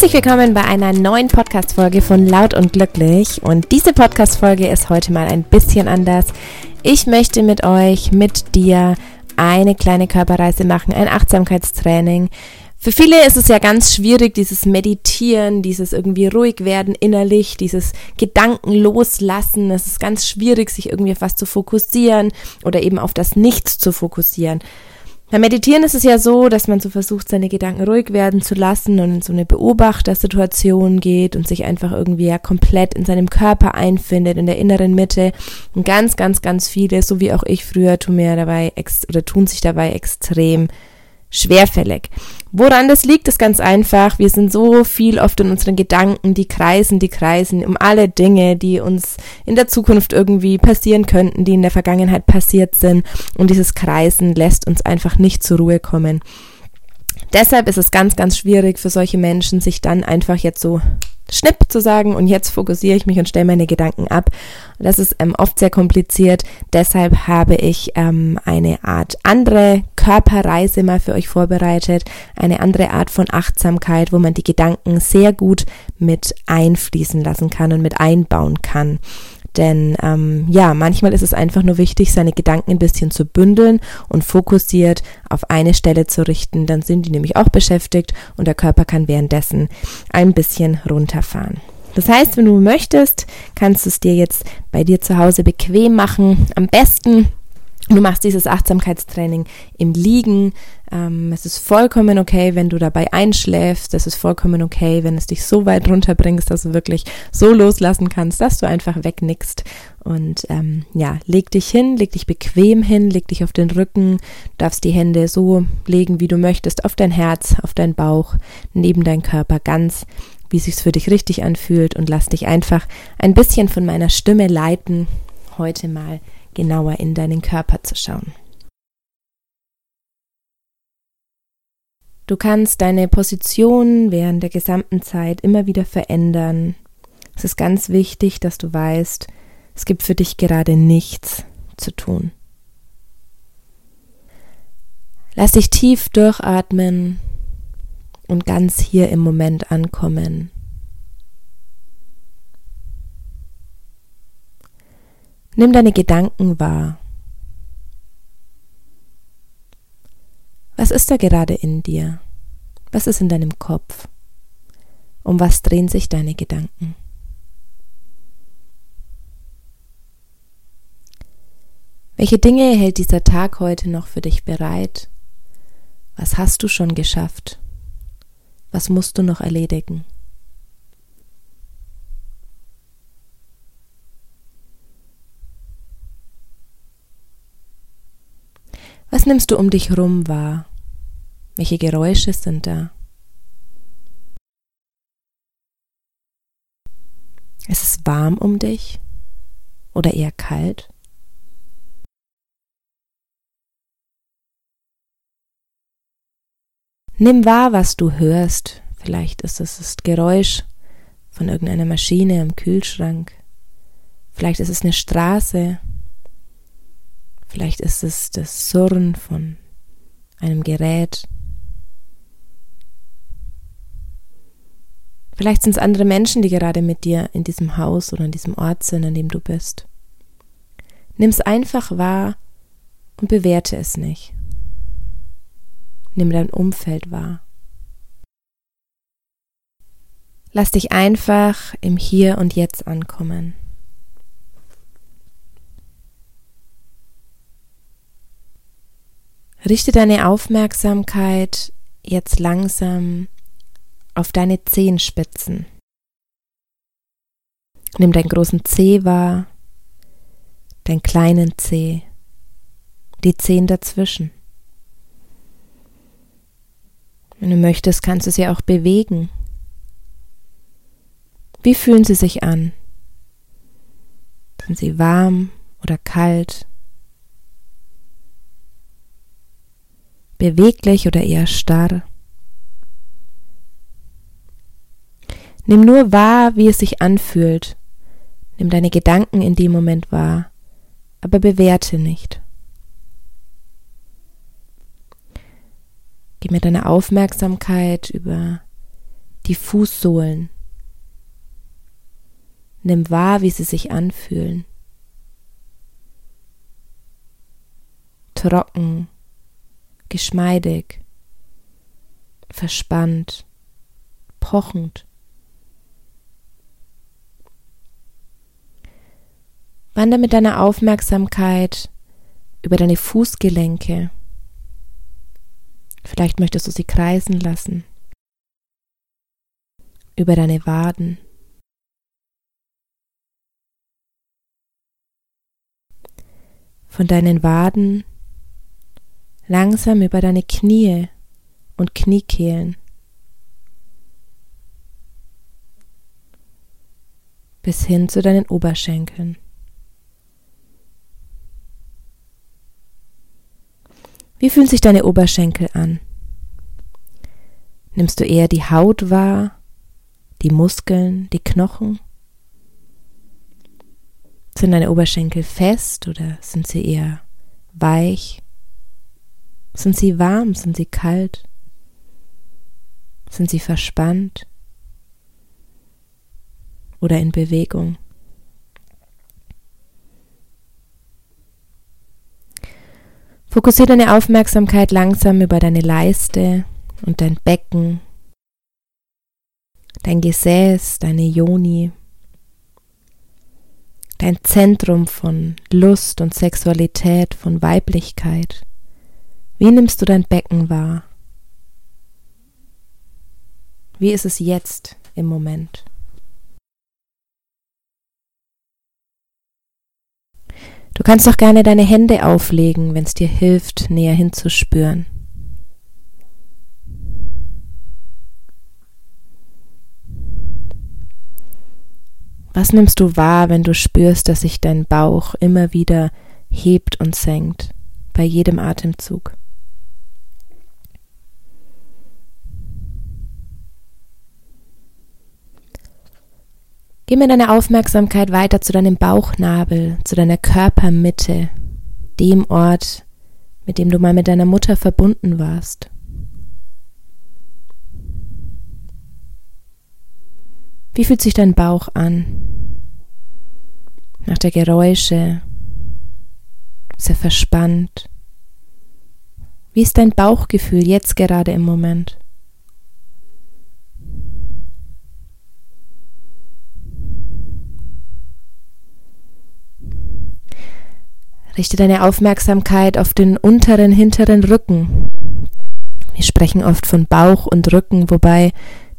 Herzlich willkommen bei einer neuen Podcast-Folge von Laut und Glücklich. Und diese Podcast-Folge ist heute mal ein bisschen anders. Ich möchte mit euch, mit dir eine kleine Körperreise machen, ein Achtsamkeitstraining. Für viele ist es ja ganz schwierig, dieses Meditieren, dieses irgendwie ruhig werden innerlich, dieses Gedanken loslassen. Es ist ganz schwierig, sich irgendwie auf was zu fokussieren oder eben auf das Nichts zu fokussieren. Beim Meditieren ist es ja so, dass man so versucht, seine Gedanken ruhig werden zu lassen und in so eine Beobachtersituation geht und sich einfach irgendwie ja komplett in seinem Körper einfindet, in der inneren Mitte. Und ganz, ganz, ganz viele, so wie auch ich früher, tun mir dabei oder tun sich dabei extrem schwerfällig. Woran das liegt, ist ganz einfach. Wir sind so viel oft in unseren Gedanken, die kreisen, die kreisen um alle Dinge, die uns in der Zukunft irgendwie passieren könnten, die in der Vergangenheit passiert sind. Und dieses Kreisen lässt uns einfach nicht zur Ruhe kommen. Deshalb ist es ganz, ganz schwierig für solche Menschen, sich dann einfach jetzt so Schnipp zu sagen und jetzt fokussiere ich mich und stelle meine Gedanken ab. Das ist ähm, oft sehr kompliziert. Deshalb habe ich ähm, eine Art andere Körperreise mal für euch vorbereitet. Eine andere Art von Achtsamkeit, wo man die Gedanken sehr gut mit einfließen lassen kann und mit einbauen kann. Denn ähm, ja, manchmal ist es einfach nur wichtig, seine Gedanken ein bisschen zu bündeln und fokussiert auf eine Stelle zu richten. Dann sind die nämlich auch beschäftigt und der Körper kann währenddessen ein bisschen runterfahren. Das heißt, wenn du möchtest, kannst du es dir jetzt bei dir zu Hause bequem machen. Am besten Du machst dieses Achtsamkeitstraining im Liegen. Ähm, es ist vollkommen okay, wenn du dabei einschläfst. Es ist vollkommen okay, wenn es dich so weit runterbringst, dass du wirklich so loslassen kannst, dass du einfach wegnickst. Und ähm, ja, leg dich hin, leg dich bequem hin, leg dich auf den Rücken, darfst die Hände so legen, wie du möchtest, auf dein Herz, auf deinen Bauch, neben deinen Körper, ganz wie es sich für dich richtig anfühlt und lass dich einfach ein bisschen von meiner Stimme leiten. Heute mal genauer in deinen Körper zu schauen. Du kannst deine Position während der gesamten Zeit immer wieder verändern. Es ist ganz wichtig, dass du weißt, es gibt für dich gerade nichts zu tun. Lass dich tief durchatmen und ganz hier im Moment ankommen. Nimm deine Gedanken wahr. Was ist da gerade in dir? Was ist in deinem Kopf? Um was drehen sich deine Gedanken? Welche Dinge hält dieser Tag heute noch für dich bereit? Was hast du schon geschafft? Was musst du noch erledigen? Was nimmst du um dich rum wahr? Welche Geräusche sind da? Ist es warm um dich oder eher kalt? Nimm wahr, was du hörst. Vielleicht ist es das Geräusch von irgendeiner Maschine am Kühlschrank. Vielleicht ist es eine Straße Vielleicht ist es das Surren von einem Gerät. Vielleicht sind es andere Menschen, die gerade mit dir in diesem Haus oder in diesem Ort sind, an dem du bist. Nimm es einfach wahr und bewerte es nicht. Nimm dein Umfeld wahr. Lass dich einfach im Hier und Jetzt ankommen. Richte deine Aufmerksamkeit jetzt langsam auf deine Zehenspitzen. Nimm deinen großen Zeh wahr, deinen kleinen Zeh, die Zehen dazwischen. Wenn du möchtest, kannst du sie auch bewegen. Wie fühlen sie sich an? Sind sie warm oder kalt? beweglich oder eher starr. Nimm nur wahr, wie es sich anfühlt. Nimm deine Gedanken in dem Moment wahr, aber bewerte nicht. Gib mir deine Aufmerksamkeit über die Fußsohlen. Nimm wahr, wie sie sich anfühlen. Trocken, geschmeidig, verspannt, pochend. Wander mit deiner Aufmerksamkeit über deine Fußgelenke. Vielleicht möchtest du sie kreisen lassen. Über deine Waden. Von deinen Waden langsam über deine Knie und Kniekehlen. Bis hin zu deinen Oberschenkeln. Wie fühlen sich deine Oberschenkel an? Nimmst du eher die Haut wahr, die Muskeln, die Knochen? Sind deine Oberschenkel fest oder sind sie eher weich? Sind sie warm? Sind sie kalt? Sind sie verspannt oder in Bewegung? Fokussiere deine Aufmerksamkeit langsam über deine Leiste und dein Becken, dein Gesäß, deine Yoni, dein Zentrum von Lust und Sexualität, von Weiblichkeit. Wie nimmst du dein Becken wahr? Wie ist es jetzt im Moment? Du kannst doch gerne deine Hände auflegen, wenn es dir hilft, näher hinzuspüren. Was nimmst du wahr, wenn du spürst, dass sich dein Bauch immer wieder hebt und senkt bei jedem Atemzug? Geh mit deiner Aufmerksamkeit weiter zu deinem Bauchnabel, zu deiner Körpermitte, dem Ort, mit dem du mal mit deiner Mutter verbunden warst. Wie fühlt sich dein Bauch an? Nach der Geräusche? Ist er verspannt? Wie ist dein Bauchgefühl jetzt gerade im Moment? Richte deine Aufmerksamkeit auf den unteren, hinteren Rücken. Wir sprechen oft von Bauch und Rücken, wobei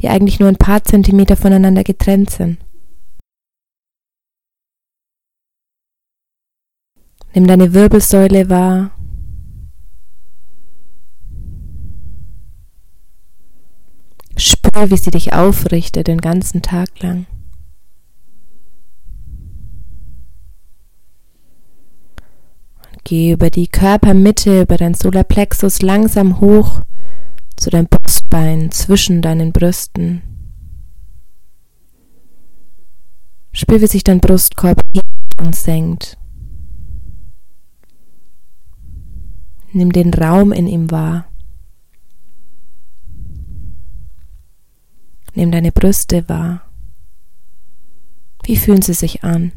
die eigentlich nur ein paar Zentimeter voneinander getrennt sind. Nimm deine Wirbelsäule wahr. Spür, wie sie dich aufrichtet den ganzen Tag lang. Geh über die Körpermitte, über dein Solarplexus langsam hoch zu deinem Brustbein zwischen deinen Brüsten. Spür, wie sich dein Brustkorb hebt und senkt. Nimm den Raum in ihm wahr. Nimm deine Brüste wahr. Wie fühlen sie sich an?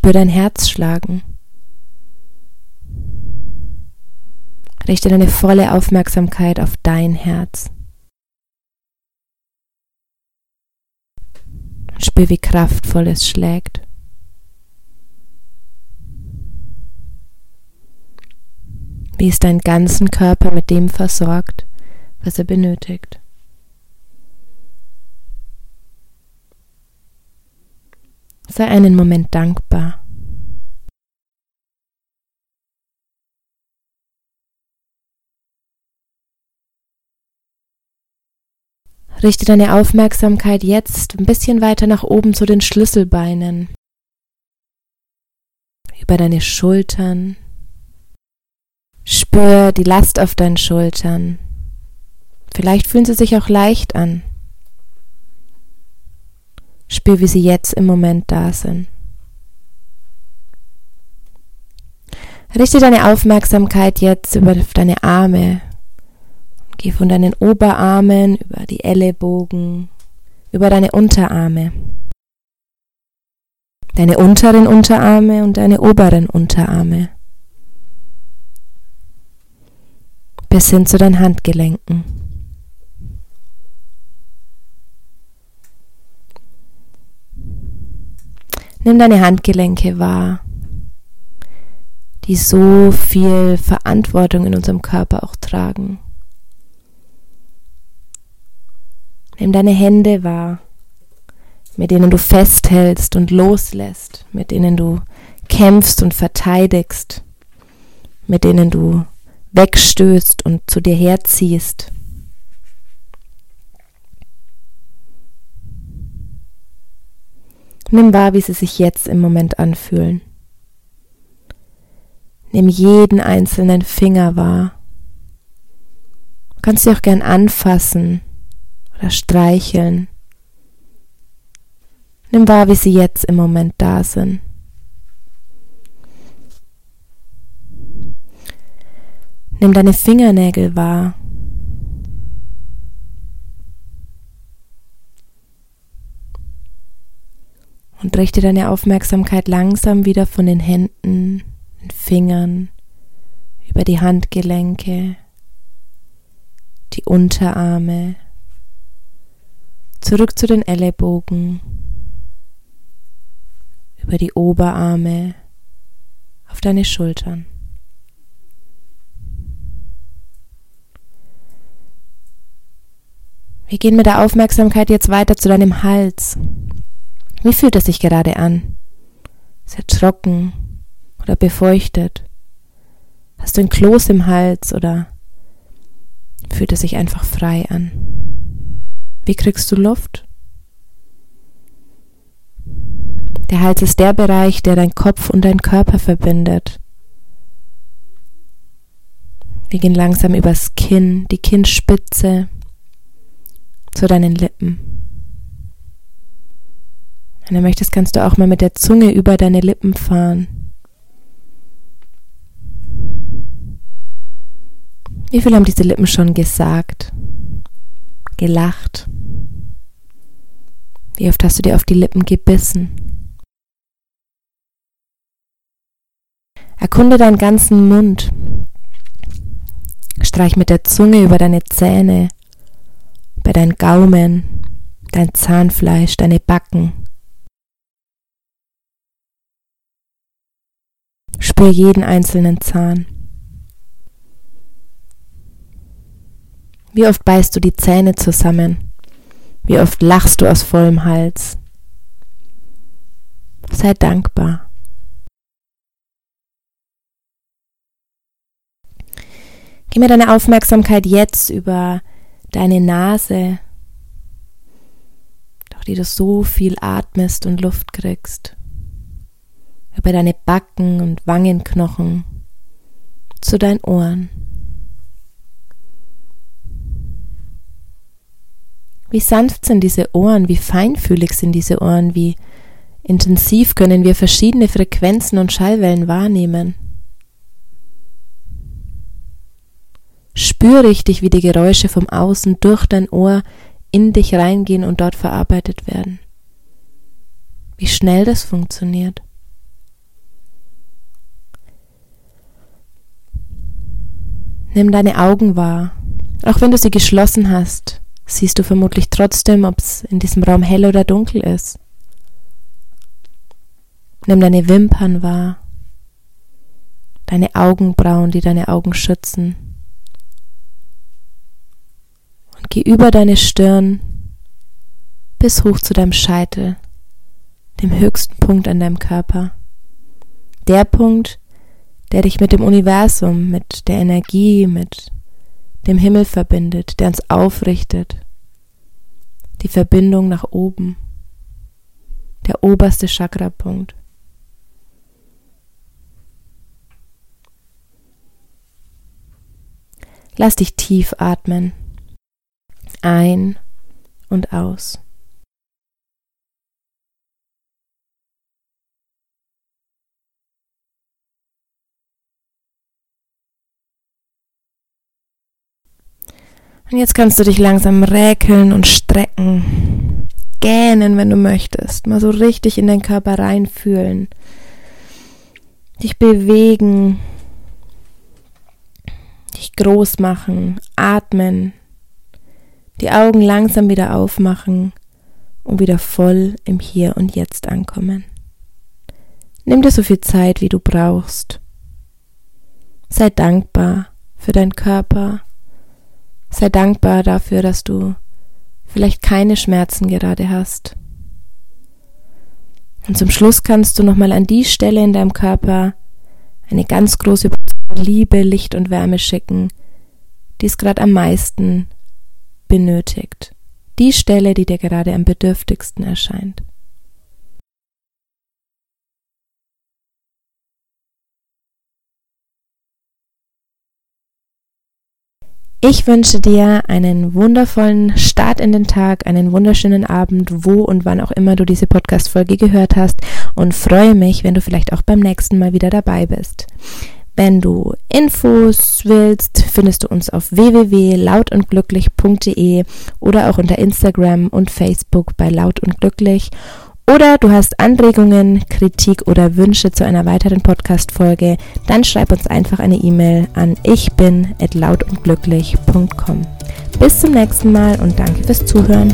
Spür dein Herz schlagen. Richte deine volle Aufmerksamkeit auf dein Herz. Spür, wie kraftvoll es schlägt. Wie ist dein ganzen Körper mit dem versorgt, was er benötigt? Sei einen Moment dankbar. Richte deine Aufmerksamkeit jetzt ein bisschen weiter nach oben zu den Schlüsselbeinen, über deine Schultern. Spür die Last auf deinen Schultern. Vielleicht fühlen sie sich auch leicht an. Spür, wie sie jetzt im Moment da sind. Richte deine Aufmerksamkeit jetzt über deine Arme. Geh von deinen Oberarmen über die Ellenbogen, über deine Unterarme. Deine unteren Unterarme und deine oberen Unterarme. Bis hin zu deinen Handgelenken. Nimm deine Handgelenke wahr die so viel Verantwortung in unserem Körper auch tragen. Nimm deine Hände wahr, mit denen du festhältst und loslässt, mit denen du kämpfst und verteidigst, mit denen du wegstößt und zu dir herziehst. Nimm wahr, wie sie sich jetzt im Moment anfühlen. Nimm jeden einzelnen Finger wahr. Du kannst sie auch gern anfassen oder streicheln. Nimm wahr, wie sie jetzt im Moment da sind. Nimm deine Fingernägel wahr. Und richte deine Aufmerksamkeit langsam wieder von den Händen den Fingern, über die Handgelenke, die Unterarme, zurück zu den Ellenbogen, über die Oberarme, auf deine Schultern. Wir gehen mit der Aufmerksamkeit jetzt weiter zu deinem Hals. Wie fühlt es sich gerade an? Sehr trocken, oder befeuchtet? Hast du ein Kloß im Hals oder fühlt es sich einfach frei an? Wie kriegst du Luft? Der Hals ist der Bereich, der dein Kopf und dein Körper verbindet. Wir gehen langsam übers Kinn, die Kinnspitze zu deinen Lippen. Wenn du möchtest, kannst du auch mal mit der Zunge über deine Lippen fahren. Wie viel haben diese Lippen schon gesagt, gelacht? Wie oft hast du dir auf die Lippen gebissen? Erkunde deinen ganzen Mund. Streich mit der Zunge über deine Zähne, bei deinen Gaumen, dein Zahnfleisch, deine Backen. Spür jeden einzelnen Zahn. Wie oft beißt du die Zähne zusammen? Wie oft lachst du aus vollem Hals? Sei dankbar. Gib mir deine Aufmerksamkeit jetzt über deine Nase, durch die du so viel atmest und Luft kriegst, über deine Backen und Wangenknochen zu deinen Ohren. Wie sanft sind diese Ohren, wie feinfühlig sind diese Ohren, wie intensiv können wir verschiedene Frequenzen und Schallwellen wahrnehmen. Spür richtig, wie die Geräusche vom Außen durch dein Ohr in dich reingehen und dort verarbeitet werden. Wie schnell das funktioniert. Nimm deine Augen wahr, auch wenn du sie geschlossen hast siehst du vermutlich trotzdem, ob es in diesem Raum hell oder dunkel ist. Nimm deine Wimpern wahr, deine Augenbrauen, die deine Augen schützen. Und geh über deine Stirn bis hoch zu deinem Scheitel, dem höchsten Punkt an deinem Körper. Der Punkt, der dich mit dem Universum, mit der Energie, mit dem Himmel verbindet, der uns aufrichtet. Die Verbindung nach oben. Der oberste Chakrapunkt. Lass dich tief atmen. Ein und aus. Und jetzt kannst du dich langsam räkeln und strecken, gähnen, wenn du möchtest, mal so richtig in deinen Körper reinfühlen, dich bewegen, dich groß machen, atmen, die Augen langsam wieder aufmachen und wieder voll im Hier und Jetzt ankommen. Nimm dir so viel Zeit, wie du brauchst. Sei dankbar für deinen Körper. Sei dankbar dafür, dass du vielleicht keine Schmerzen gerade hast. Und zum Schluss kannst du nochmal an die Stelle in deinem Körper eine ganz große Liebe, Licht und Wärme schicken, die es gerade am meisten benötigt. Die Stelle, die dir gerade am bedürftigsten erscheint. Ich wünsche dir einen wundervollen Start in den Tag, einen wunderschönen Abend, wo und wann auch immer du diese Podcast-Folge gehört hast und freue mich, wenn du vielleicht auch beim nächsten Mal wieder dabei bist. Wenn du Infos willst, findest du uns auf www.lautundglücklich.de oder auch unter Instagram und Facebook bei Laut und Glücklich. Oder du hast Anregungen, Kritik oder Wünsche zu einer weiteren Podcast-Folge, dann schreib uns einfach eine E-Mail an ich. Bis zum nächsten Mal und danke fürs Zuhören.